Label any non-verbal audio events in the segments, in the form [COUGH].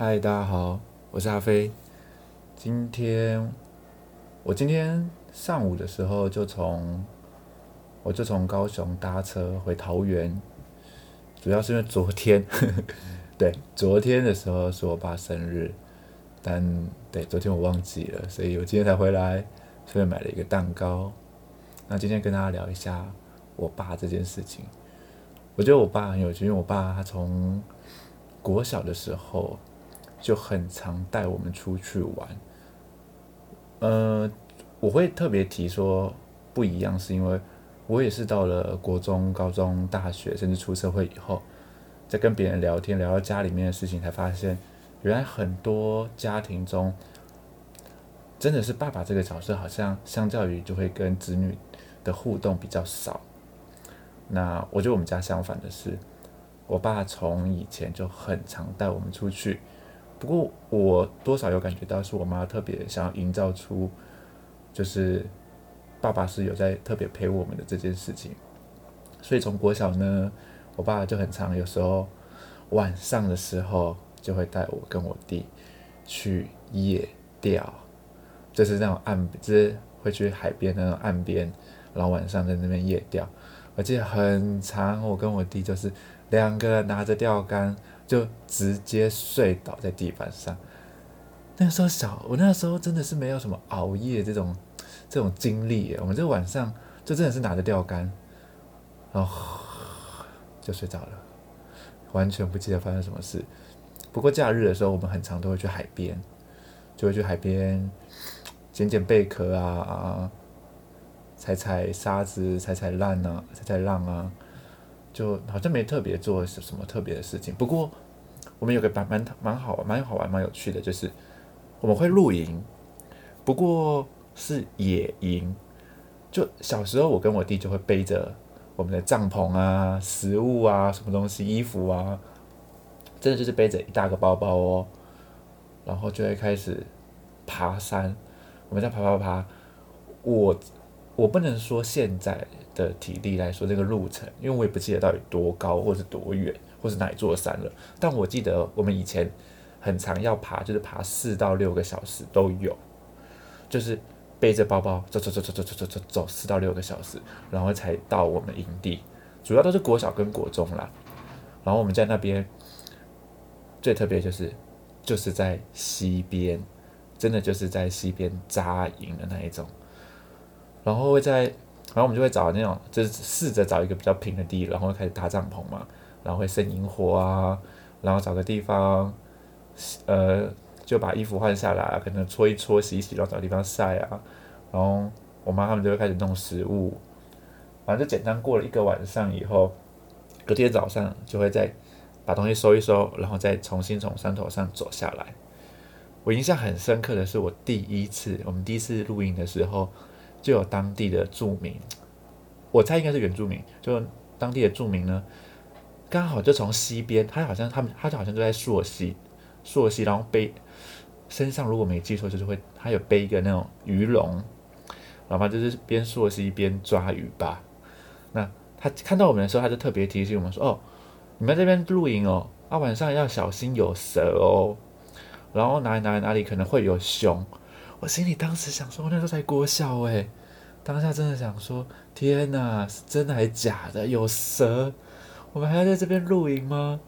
嗨，大家好，我是阿飞。今天我今天上午的时候就从我就从高雄搭车回桃园，主要是因为昨天 [LAUGHS] 对昨天的时候是我爸生日，但对昨天我忘记了，所以我今天才回来，顺便买了一个蛋糕。那今天跟大家聊一下我爸这件事情。我觉得我爸很有趣，因为我爸他从国小的时候就很常带我们出去玩。呃，我会特别提说不一样，是因为我也是到了国中、高中、大学，甚至出社会以后，在跟别人聊天，聊到家里面的事情，才发现原来很多家庭中真的是爸爸这个角色，好像相较于就会跟子女的互动比较少。那我觉得我们家相反的是，我爸从以前就很常带我们出去，不过我多少有感觉到是我妈特别想要营造出，就是爸爸是有在特别陪我们的这件事情，所以从国小呢，我爸就很常有时候晚上的时候就会带我跟我弟去夜钓，就是那种岸，就是会去海边那种岸边，然后晚上在那边夜钓。我记得很长，我跟我弟就是两个人拿着钓竿，就直接睡倒在地板上。那个时候小，我那时候真的是没有什么熬夜这种这种经历。我们这晚上就真的是拿着钓竿，然后就睡着了，完全不记得发生什么事。不过假日的时候，我们很常都会去海边，就会去海边捡捡贝壳啊。踩踩沙子，踩踩浪啊，踩踩浪啊，就好像没特别做什什么特别的事情。不过我们有个蛮蛮蛮好、蛮好玩、蛮有趣的，就是我们会露营，不过是野营。就小时候，我跟我弟就会背着我们的帐篷啊、食物啊、什么东西、衣服啊，真的就是背着一大个包包哦，然后就会开始爬山。我们在爬爬爬，我。我不能说现在的体力来说这个路程，因为我也不记得到底多高，或是多远，或是哪一座山了。但我记得我们以前很常要爬，就是爬四到六个小时都有，就是背着包包走走走走走走走走走四到六个小时，然后才到我们营地。主要都是国小跟国中啦。然后我们在那边最特别就是就是在溪边，真的就是在溪边扎营的那一种。然后会在，然后我们就会找那种，就是试着找一个比较平的地，然后开始搭帐篷嘛，然后会生萤火啊，然后找个地方，呃，就把衣服换下来，可能搓一搓、洗一洗，然后找地方晒啊。然后我妈他们就会开始弄食物，反正就简单过了一个晚上以后，隔天早上就会再把东西收一收，然后再重新从山头上走下来。我印象很深刻的是，我第一次，我们第一次露营的时候。就有当地的住民，我猜应该是原住民，就当地的住民呢，刚好就从西边，他好像他们，他就好像就在朔溪，朔溪，然后背身上如果没记错，就是会他有背一个那种鱼笼，然后就是边朔溪边抓鱼吧。那他看到我们的时候，他就特别提醒我们说：“哦，你们这边露营哦，啊晚上要小心有蛇哦，然后哪里哪里哪里可能会有熊。”我心里当时想说，那时候才国小诶，当下真的想说，天哪，是真的还是假的？有蛇，我们还要在这边露营吗？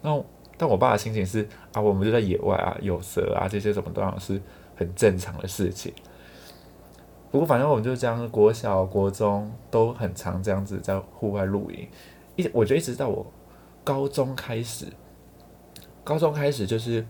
那但我爸的心情是啊，我们就在野外啊，有蛇啊，这些什么都是很正常的事情。不过反正我们就这样，国小、国中都很常这样子在户外露营。一，我觉得一直到我高中开始，高中开始就是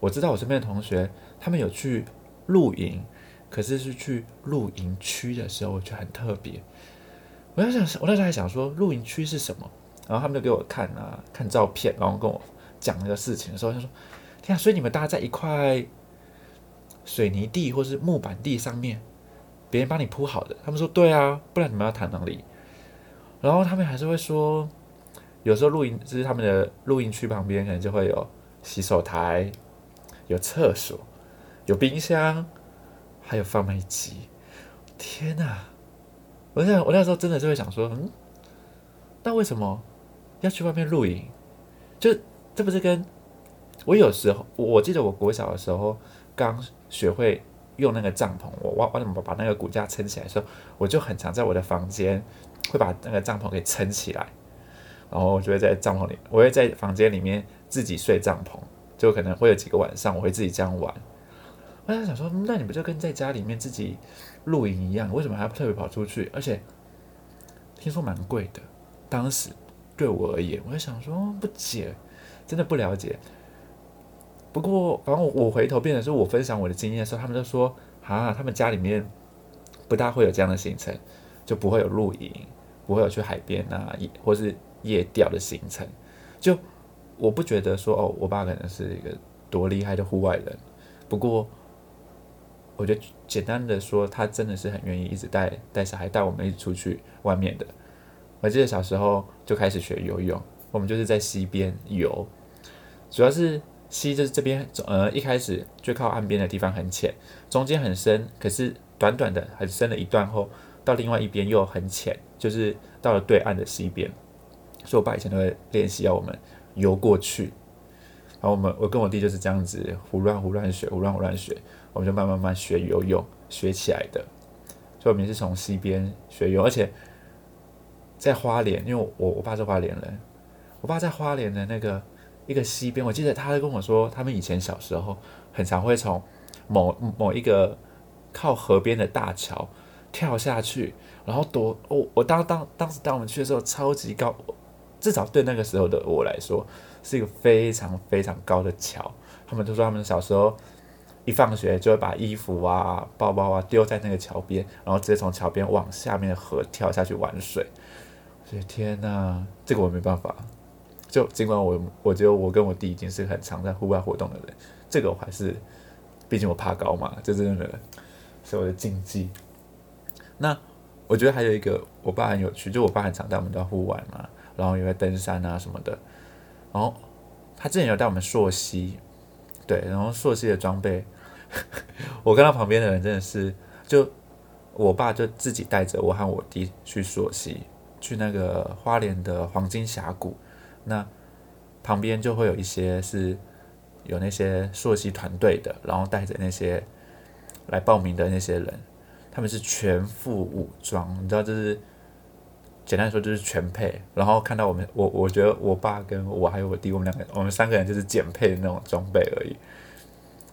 我知道我身边的同学他们有去。露营，可是是去露营区的时候，我觉得很特别。我在想，我那时候还想说，露营区是什么？然后他们就给我看啊，看照片，然后跟我讲那个事情的时候，他说：“天啊，所以你们搭在一块水泥地或是木板地上面，别人帮你铺好的。”他们说：“对啊，不然你们要谈哪里？”然后他们还是会说，有时候露营就是他们的露营区旁边可能就会有洗手台，有厕所。有冰箱，还有贩卖机，天哪！我想，我那时候真的就会想说，嗯，那为什么要去外面露营？就这不是跟我有时候我记得我国小的时候刚学会用那个帐篷，我我我怎么把那个骨架撑起来的时候，我就很常在我的房间会把那个帐篷给撑起来，然后我就会在帐篷里，我会在房间里面自己睡帐篷，就可能会有几个晚上我会自己这样玩。我在想说，那你不就跟在家里面自己露营一样？为什么还要特别跑出去？而且听说蛮贵的。当时对我而言，我就想说不解，真的不了解。不过，反正我回头变成是我分享我的经验的时候，他们就说啊，他们家里面不大会有这样的行程，就不会有露营，不会有去海边啊，或是夜钓的行程。就我不觉得说哦，我爸可能是一个多厉害的户外人。不过。我觉得简单的说，他真的是很愿意一直带带小孩带我们一起出去外面的。我记得小时候就开始学游泳，我们就是在溪边游，主要是溪就是这边呃一开始最靠岸边的地方很浅，中间很深，可是短短的很深的一段后，到另外一边又很浅，就是到了对岸的溪边。所以我爸以前都会练习要我们游过去，然后我们我跟我弟就是这样子胡乱胡乱学，胡乱胡乱学。我们就慢慢慢学游泳学起来的，所以我们是从溪边学游，而且在花莲，因为我我爸是花莲人，我爸在花莲的那个一个溪边，我记得他跟我说，他们以前小时候很常会从某某一个靠河边的大桥跳下去，然后躲。我我当当当时带我们去的时候，超级高，至少对那个时候的我来说，是一个非常非常高的桥。他们都说他们小时候。一放学就会把衣服啊、包包啊丢在那个桥边，然后直接从桥边往下面的河跳下去玩水。所以天哪，这个我没办法。就尽管我我觉得我跟我弟已经是很常在户外活动的人，这个我还是，毕竟我怕高嘛，这真的是我的禁忌。那我觉得还有一个我爸很有趣，就我爸很常带我们到户外嘛，然后也会登山啊什么的。然后他之前有带我们溯溪，对，然后溯溪的装备。[LAUGHS] 我跟他旁边的人真的是，就我爸就自己带着我和我弟去溯溪，去那个花莲的黄金峡谷。那旁边就会有一些是有那些溯溪团队的，然后带着那些来报名的那些人，他们是全副武装，你知道，就是简单说就是全配。然后看到我们，我我觉得我爸跟我还有我弟，我们两个，我们三个人就是减配的那种装备而已。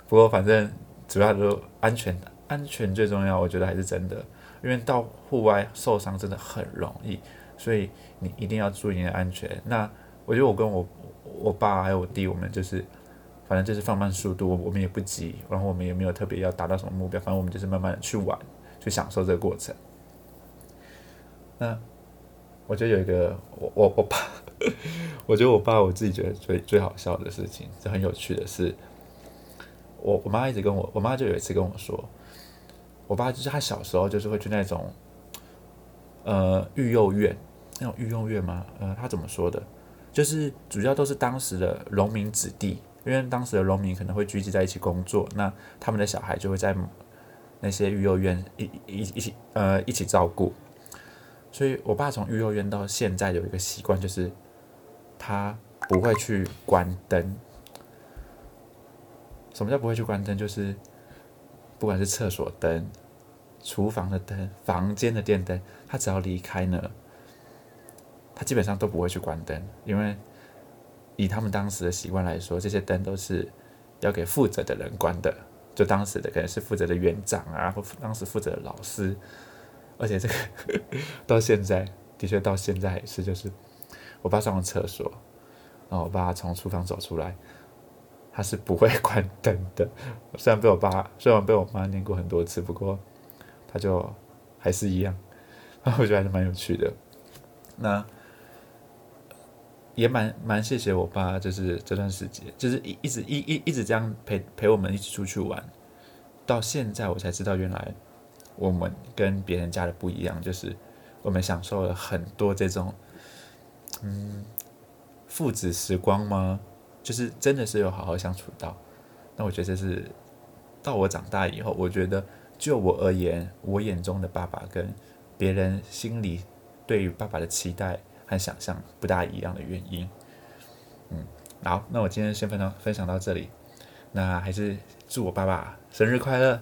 不过反正。主要就安全，安全最重要，我觉得还是真的，因为到户外受伤真的很容易，所以你一定要注意你的安全。那我觉得我跟我我爸还有我弟，我们就是反正就是放慢速度，我们也不急，然后我们也没有特别要达到什么目标，反正我们就是慢慢的去玩，去享受这个过程。那我觉得有一个我我我爸，我觉得我爸我自己觉得最最好笑的事情，就很有趣的是。我我妈一直跟我，我妈就有一次跟我说，我爸就是他小时候就是会去那种，呃，育幼院，那种育幼院吗？呃，他怎么说的？就是主要都是当时的农民子弟，因为当时的农民可能会聚集在一起工作，那他们的小孩就会在那些育幼院一一一起呃一起照顾。所以我爸从育幼院到现在有一个习惯，就是他不会去关灯。什么叫不会去关灯？就是不管是厕所灯、厨房的灯、房间的电灯，他只要离开呢，他基本上都不会去关灯，因为以他们当时的习惯来说，这些灯都是要给负责的人关的，就当时的可能是负责的园长啊，或当时负责的老师，而且这个 [LAUGHS] 到现在的确到现在是，就是我爸上完厕所，然后我爸从厨房走出来。他是不会关灯的，[LAUGHS] 虽然被我爸，虽然被我妈念过很多次，不过他就还是一样，[LAUGHS] 我觉得还是蛮有趣的。那也蛮蛮谢谢我爸，就是这段时间，就是一一直一一一直这样陪陪我们一起出去玩，到现在我才知道，原来我们跟别人家的不一样，就是我们享受了很多这种，嗯，父子时光吗？就是真的是有好好相处到，那我觉得这是到我长大以后，我觉得就我而言，我眼中的爸爸跟别人心里对于爸爸的期待和想象不大一样的原因。嗯，好，那我今天先分享分享到这里，那还是祝我爸爸生日快乐。